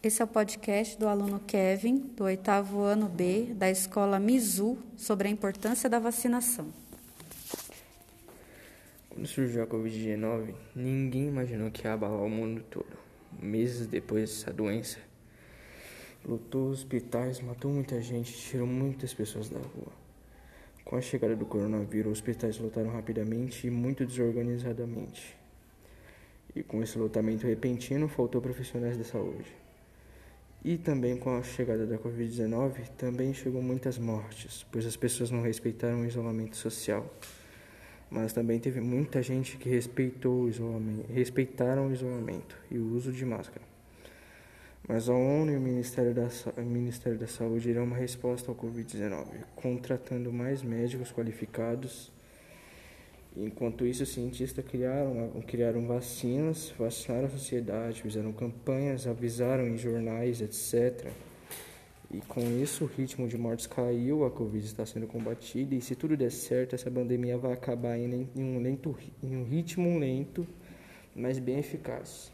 Esse é o podcast do aluno Kevin, do oitavo ano B, da escola Mizu, sobre a importância da vacinação. Quando surgiu a Covid-19, ninguém imaginou que ia abalar o mundo todo. Meses depois dessa doença, lotou hospitais, matou muita gente, tirou muitas pessoas da rua. Com a chegada do coronavírus, os hospitais lotaram rapidamente e muito desorganizadamente. E com esse lotamento repentino, faltou profissionais da saúde. E também com a chegada da Covid-19, também chegou muitas mortes, pois as pessoas não respeitaram o isolamento social. Mas também teve muita gente que respeitou o isolamento, respeitaram o isolamento e o uso de máscara. Mas a ONU e o Ministério da, o Ministério da Saúde irão uma resposta ao Covid-19, contratando mais médicos qualificados Enquanto isso, os cientistas criaram, criaram vacinas, vacinaram a sociedade, fizeram campanhas, avisaram em jornais, etc. E com isso, o ritmo de mortes caiu, a Covid está sendo combatida, e se tudo der certo, essa pandemia vai acabar em um, lento, em um ritmo lento, mas bem eficaz.